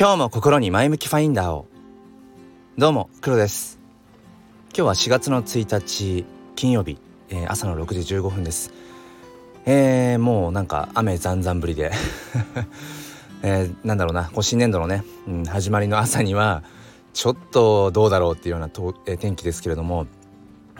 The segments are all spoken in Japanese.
今日も心に前向きファインダーをどうも黒です今日は4月の1日金曜日、えー、朝の6時15分ですえー、もうなんか雨ざんざんぶりで えー、なんだろうなこう新年度のね、うん、始まりの朝にはちょっとどうだろうっていうようなと、えー、天気ですけれども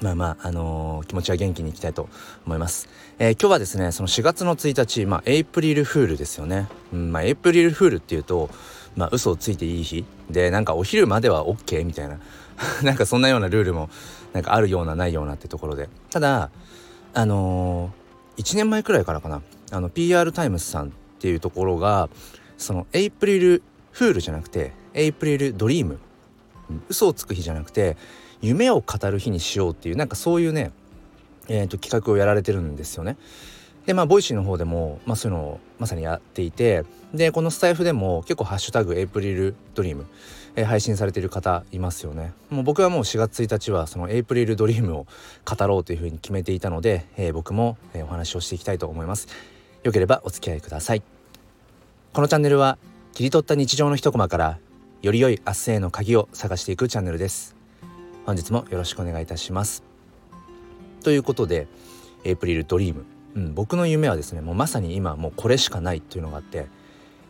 まあまあ、あのー、気持ちは元気にいきたいと思います。えー、今日はですね、その4月の1日、まあ、エイプリルフールですよね。うん、まあ、エイプリルフールっていうと、まあ、嘘をついていい日？で、なんかお昼までは OK みたいな、なんかそんなようなルールも、なんかあるようなないようなってところで。ただ、あのー、1年前くらいからかな、あの、PR タイムズさんっていうところが、その、エイプリルフールじゃなくて、 April Dream、嘘をつく日じゃなくて、夢を語る日にしようっていうなんかそういうね、えー、と企画をやられてるんですよね。でまあ Voicy の方でも、まあ、そういうのをまさにやっていてでこのスタイフでも結構「ハッシュタグエイプリルドリーム」えー、配信されている方いますよね。もう僕はもう4月1日はそのエイプリルドリームを語ろうというふうに決めていたので、えー、僕も、えー、お話をしていきたいと思います。よければお付き合いください。このチャンネルは切り取った日常の一コマからより良い明日への鍵を探していくチャンネルです。本日もよろしくお願いいたしますということでエイプリルドリーム、うん、僕の夢はですねもうまさに今もうこれしかないっていうのがあって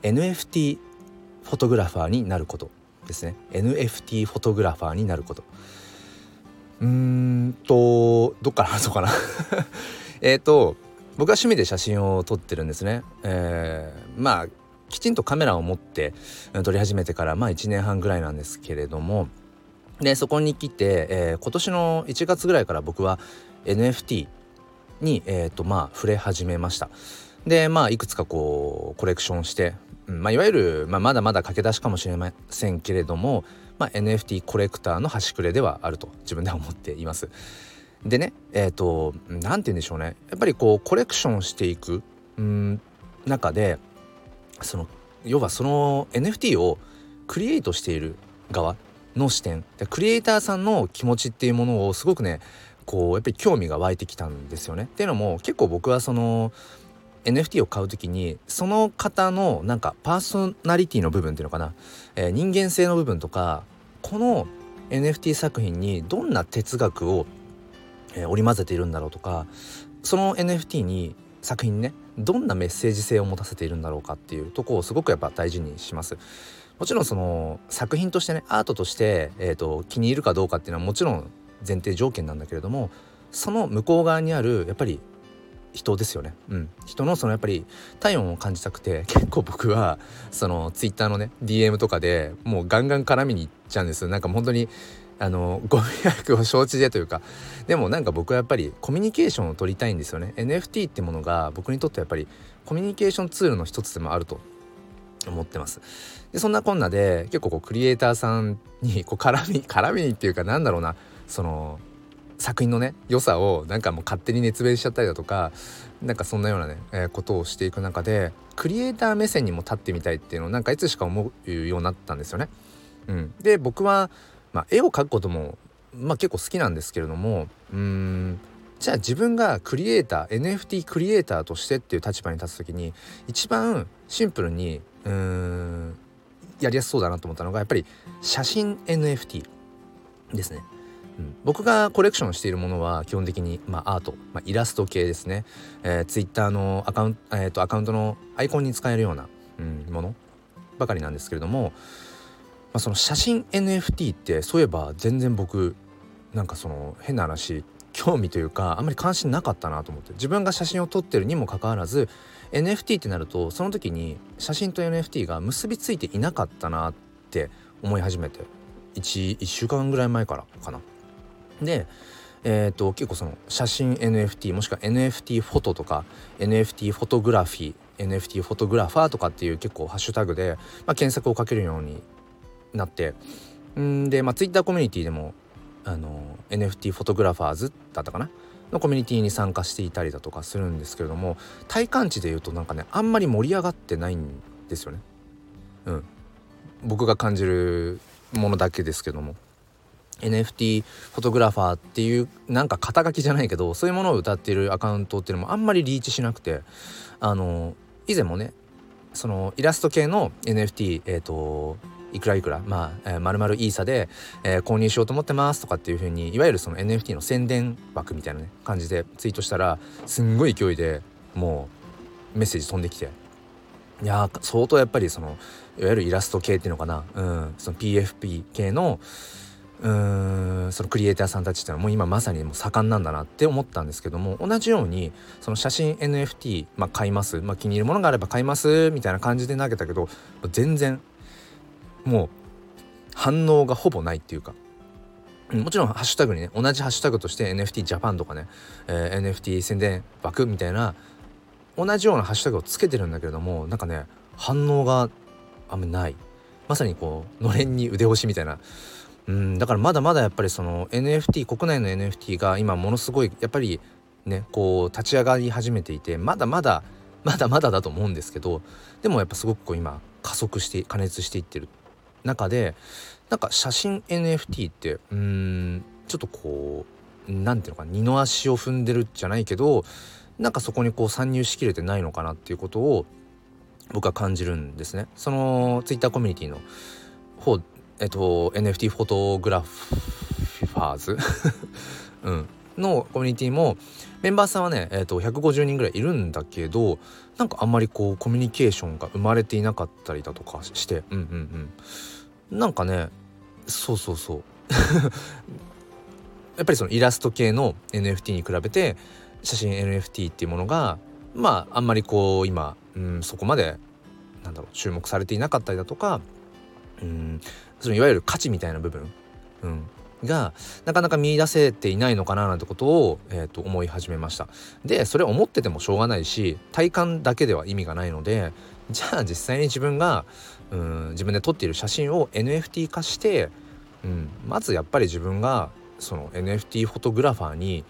NFT フォトグラファーになることですね。NFT フォトグラファーになること。うーんとどっから話そうかな。えっと僕は趣味で写真を撮ってるんですね。えー、まあきちんとカメラを持って撮り始めてからまあ1年半ぐらいなんですけれどもでそこに来て、えー、今年の1月ぐらいから僕は NFT に、えーとまあ、触れ始めました。でまあいくつかこうコレクションして、うんまあ、いわゆる、まあ、まだまだ駆け出しかもしれませんけれども、まあ、NFT コレクターの端くれではあると自分では思っています。でねえっ、ー、と何て言うんでしょうね。やっぱりこうコレクションしていくうん中でその要はその NFT をクリエイトしている側の視点。クリエイターさんの気持ちっていうものをすごくねこうやっぱり興味が湧いてきたんですよね。っていうのも結構僕はその NFT を買う時にその方のなんかパーソナリティの部分っていうのかな、えー、人間性の部分とかこの NFT 作品にどんな哲学を、えー、織り交ぜているんだろうとかその NFT に作品にねどんなメッセージ性を持たせているんだろうかっていうとこをすごくやっぱ大事にします。もちろんその作品としてねアートとして、えーと、気に入るかどうかっていうのはもちろん前提条件なんだけれどもその向こう側にあるやっぱり人ですよね、うん、人のそのやっぱり体温を感じたくて 結構僕はそのツイッターのね DM とかでもうガンガン絡みに行っちゃうんです。なんか本当にあのご迷惑を承知でというか。でもなんか僕はやっぱりコミュニケーションを取りたいんですよね。NFT ってものが僕にとってやっぱりコミュニケーションツールの一つでもあると。思ってます。でそんなこんなで結構こうクリエイターさんにこう絡み絡みっていうかなんだろうな。その作品のね良さをなんかもう勝手に熱弁しちゃったりだとかなんかそんなようなね、えー、ことをしていく中でクリエイター目線にも立ってみたいっていうのをなんかいつしか思うようになったんですよね。うん、で僕は、まあ、絵を描くことも、まあ、結構好きなんですけれどもうんじゃあ自分がクリエイター NFT クリエイターとしてっていう立場に立つ時に一番シンプルにうんやりやすそうだなと思ったのがやっぱり写真 NFT ですね。僕がコレクションしているものは基本的に、まあ、アート、まあ、イラスト系ですね、えー、Twitter のアカウント、えーと、アカウントのアイコンに使えるような、うん、ものばかりなんですけれども、まあ、その写真 NFT ってそういえば全然僕なんかその変な話興味というかあんまり関心なかったなと思って自分が写真を撮ってるにもかかわらず NFT ってなるとその時に写真と NFT が結びついていなかったなって思い始めて 1, 1週間ぐらい前からかな。でえーと、結構その写真 NFT もしくは NFT フォトとか NFT フォトグラフィー NFT フォトグラファーとかっていう結構ハッシュタグで、まあ、検索をかけるようになってんで、まあ、Twitter コミュニティでもあの NFT フォトグラファーズだったかなのコミュニティに参加していたりだとかするんですけれども体感値で言うとなんかねあんまり盛り上がってないんですよね。うん、僕が感じるものだけですけども NFT フォトグラファーっていうなんか肩書きじゃないけどそういうものを歌っているアカウントっていうのもあんまりリーチしなくてあの以前もねそのイラスト系の NFT えっ、ー、といくらいくらまあ、えー、丸々イーサで、えー、購入しようと思ってますとかっていう風にいわゆるその NFT の宣伝枠みたいなね感じでツイートしたらすんごい勢いでもうメッセージ飛んできて。いや相当やっぱりそのいわゆるイラスト系っていうのかな、うん、その PFP 系のうんそのクリエイターさんたちっていうのはもう今まさにもう盛んなんだなって思ったんですけども同じようにその写真 NFT、まあ、買います、まあ、気に入るものがあれば買いますみたいな感じで投げたけど全然もう反応がほぼないっていうか。もちろんハッシュタグにね同じハッシュタグとして NFT ジャパンとかね、えー、NFT 宣伝枠みたいな同じようなハッシュタグをつけてるんだけれどもなんかね反応があんまない。まさにこうのれんに腕押しみたいなうんだからまだまだやっぱりその NFT 国内の NFT が今ものすごいやっぱりねこう立ち上がり始めていてまだまだまだまだだと思うんですけどでもやっぱすごくこう今加速して加熱していってる中でなんか写真 NFT ってうんちょっとこう何ていうのか二の足を踏んでるじゃないけどなんかそこにこう参入しきれてないのかなっていうことを僕は感じるんですね。その Twitter コミュニティの方えっと NFT フォトグラファーズ？うん、のコミュニティもメンバーさんはね、えっと、150人ぐらいいるんだけどなんかあんまりこうコミュニケーションが生まれていなかったりだとかしてうんうんうん。なんかねそうそうそう。やっぱりそのイラスト系の NFT に比べて写真 NFT っていうものがまああんまりこう今、うん、そこまでなんだろう注目されていなかったりだとかうんそのいわゆる価値みたいな部分、うん、がなかなか見出せていないのかななんてことを、えー、と思い始めました。でそれ思っててもしょうがないし体感だけでは意味がないのでじゃあ実際に自分がうん自分で撮っている写真を NFT 化して、うん、まずやっぱり自分がその NFT フォトグラファーに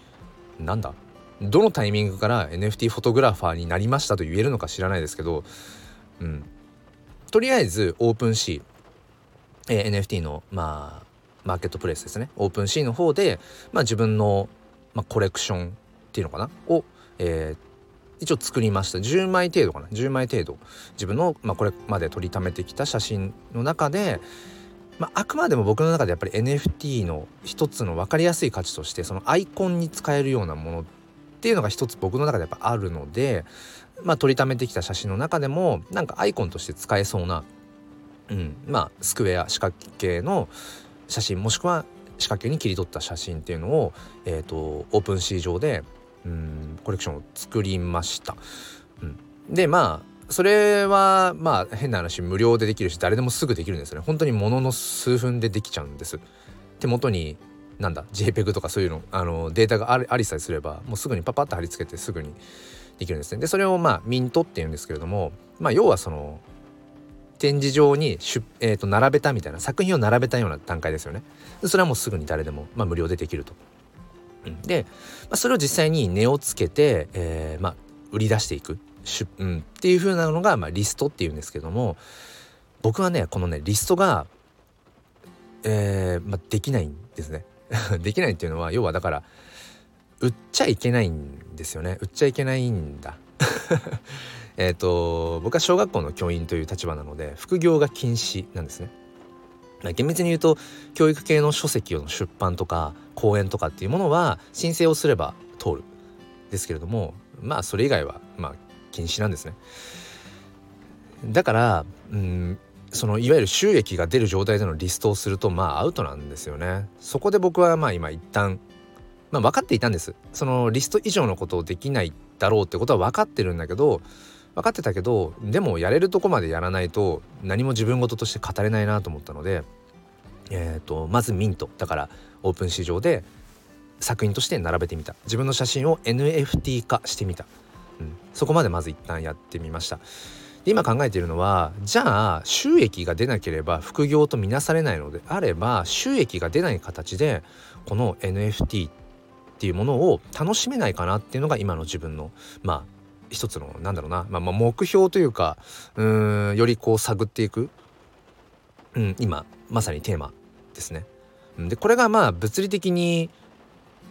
なんだどのタイミングから NFT フォトグラファーになりましたと言えるのか知らないですけど、うん、とりあえず OpenSea えー、NFT のまあマーケットプレイスですね。 OpenSea の方で、まあ、自分の、まあ、コレクションっていうのかな？を、えー、一応作りました。10枚程度かな？10枚程度。自分の、まあ、これまで撮りためてきた写真の中で、まあ、あくまでも僕の中でやっぱり NFT の一つの分かりやすい価値としてそのアイコンに使えるようなものっていうのが一つ僕の中でやっぱあるので、まあ、撮りためてきた写真の中でもなんかアイコンとして使えそうなうん、まあスクエア四角形の写真もしくは四角形に切り取った写真っていうのを、えーと、オープンシー上でうんコレクションを作りました。うん、でまあそれはまあ変な話無料でできるし誰でもすぐできるんですよね。本当にものの数分でできちゃうんです。手元になんだ JPEG とかそういうのあのデータがありさえすればもうすぐにパパッと貼り付けてすぐにできるんですね。でそれをまあミントっていうんですけれどもまあ要はその展示場にえー、と並べたみたいな作品を並べたような段階ですよね。それはもうすぐに誰でも、まあ、無料でできると。で、まあ、それを実際に値をつけて、えー、まあ、売り出していく、うん、っていう風なのが、まあ、リストっていうんですけども僕はねこのねリストが、えーまあ、できないんですね。できないっていうのは要はだから売っちゃいけないんですよね売っちゃいけないんだ えっ、ー、と僕は小学校の教員という立場なので副業が禁止なんですね。厳密に言うと教育系の書籍の出版とか講演とかっていうものは申請をすれば通るですけれどもまあそれ以外はまあ禁止なんですね。だからうんそのいわゆる収益が出る状態でのリストをするとまあアウトなんですよね。そこで僕はまあ今一旦まあ分かっていたんです。そのリスト以上のことをできないだろうってことは分かってるんだけど分かってたけどでもやれるとこまでやらないと何も自分事として語れないなと思ったので、えーと、まずミント。だからオープン市場で作品として並べてみた。自分の写真を NFT 化してみた、うん、そこまでまず一旦やってみました。今考えているのはじゃあ収益が出なければ副業とみなされないのであれば収益が出ない形でこの NFT っていうものを楽しめないかなっていうのが今の自分のまあ一つのなんだろうな、まあ、まあ目標というかうんよりこう探っていく、うん、今まさにテーマですね。でこれがまあ物理的に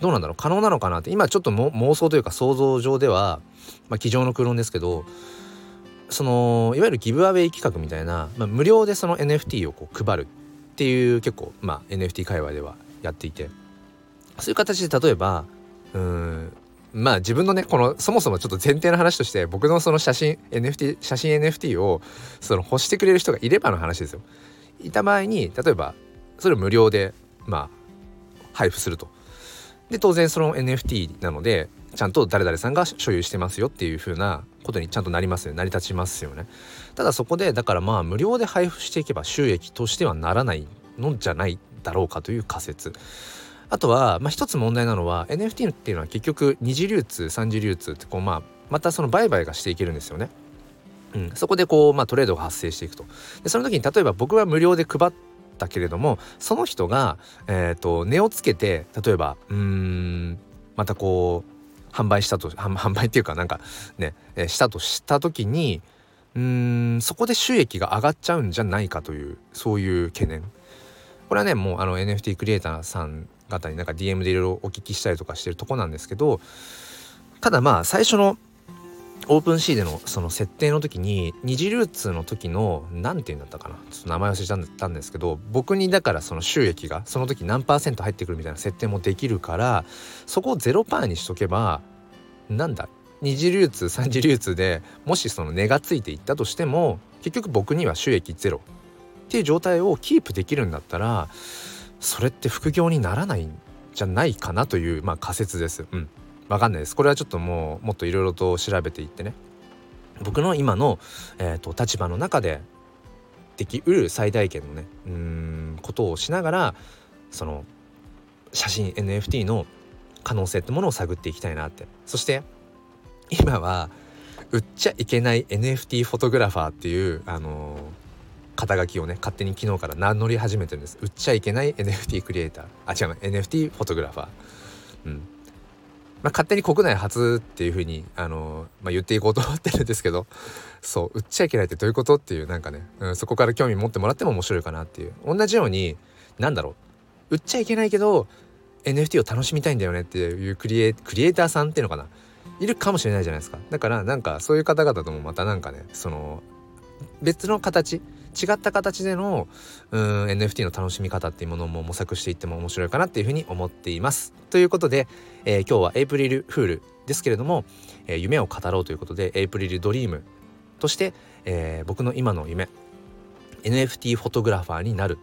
どうなんだろう。可能なのかなって。今ちょっと妄想というか想像上では、まあ、机上の空論ですけどそのいわゆるギブアウェイ企画みたいな、まあ、無料でその NFT をこう配るっていう結構、まあ、NFT 界隈ではやっていて。そういう形で例えばうんまあ自分のねこのそもそもちょっと前提の話として僕のその写真 NFT 写真 NFT をその欲してくれる人がいればの話ですよ。いた場合に例えばそれを無料でまあ配布すると。で当然その NFT なのでちゃんと誰々さんが所有してますよっていう風なことにちゃんとなりますよ成り立ちますよね。ただそこでだからまあ無料で配布していけば収益としてはならないのじゃないだろうかという仮説。あとは、まあ、一つ問題なのは NFT っていうのは結局二次流通三次流通ってこう、まあ、またその売買がしていけるんですよね。うん、そこでこう、まあ、トレードが発生していくと。でその時に例えば僕は無料で配ったけれどもその人が、えーと、値をつけて例えばうんまたこう販売したと販売っていうかなんかね、えー、したとした時にうんそこで収益が上がっちゃうんじゃないかというそういう懸念これはねもうあの NFT クリエイターさん方になんか DM でいろいろお聞きしたりとかしてるとこなんですけどただまあ最初のオープンシーでのその設定の時に二次流通の時の何て言うんだったかなちょっと名前忘れちゃったんですけど僕にだからその収益がその時何パーセント入ってくるみたいな設定もできるからそこを0%パーにしとけばなんだ二次流通三次流通でもしその値がついていったとしても結局僕には収益ゼロっていう状態をキープできるんだったらそれって副業にならないんじゃないかなという、まあ、仮説です。うん、わかんないです。これはちょっともうもっといろいろと調べていってね僕の今の、えーと、立場の中でできうる最大限のねうんことをしながらその写真 NFT の可能性ってものを探っていきたいなってそして今は売っちゃいけない NFT フォトグラファーっていうあのー肩書きをね勝手に昨日から名乗り始めてるんです。売っちゃいけない NFT クリエイターあ違う NFT フォトグラファーうん。まあ、勝手に国内初っていうふうにあの、まあ、言っていこうと思ってるんですけどそう売っちゃいけないってどういうことっていうなんかね、うん、そこから興味持ってもらっても面白いかなっていう。同じようになんだろう。売っちゃいけないけど NFT を楽しみたいんだよねっていうクリエクリエイターさんっていうのかな。いるかもしれないじゃないですか。だからなんかそういう方々ともまたなんかねその別の形違った形でのうん NFT の楽しみ方っていうものも模索していっても面白いかなっていうふうに思っています。ということで、えー、今日はエイプリルフールですけれども、えー、夢を語ろうということでエイプリルドリームとして、えー、僕の今の夢 NFT フォトグラファーになる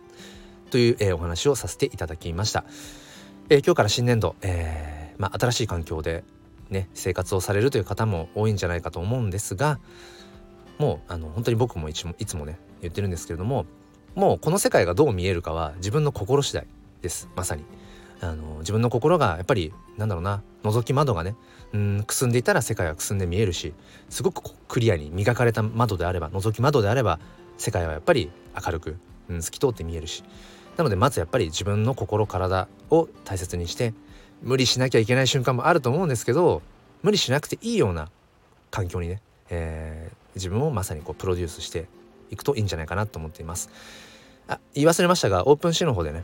という、えー、お話をさせていただきました。えー、今日から新年度、えーまあ、新しい環境でね生活をされるという方も多いんじゃないかと思うんですがもうあの本当に僕もいつもいつもね言ってるんですけれどももうこの世界がどう見えるかは自分の心次第ですまさに。あの自分の心がやっぱりなんだろうな覗き窓がねうんくすんでいたら世界はくすんで見えるしすごくクリアに磨かれた窓であれば覗き窓であれば世界はやっぱり明るく、うん、透き通って見えるしなのでまずやっぱり自分の心体を大切にして無理しなきゃいけない瞬間もあると思うんですけど無理しなくていいような環境にね、えー、自分をまさにこうプロデュースしていくといいんじゃないかなと思っていますあ言い忘れましたが OpenSea の方でね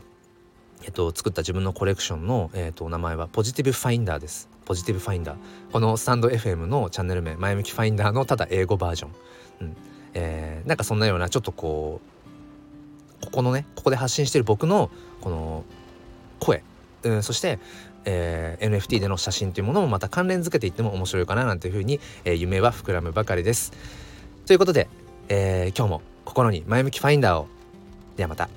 えっと、作った自分のコレクションの、えっと、名前は Positive Finder です。 Positive Finder。このスタンド FM のチャンネル名、前向きファインダーのただ英語バージョン。うん。えー、なんかそんなような、ちょっとこう、ここのね、ここで発信してる僕の、この、声、うん、そして、えー、NFT での写真というものもまた関連づけていっても面白いかななんていうふうに、えー、夢は膨らむばかりです。ということで、えー、今日も心に前向きファインダーをではまた。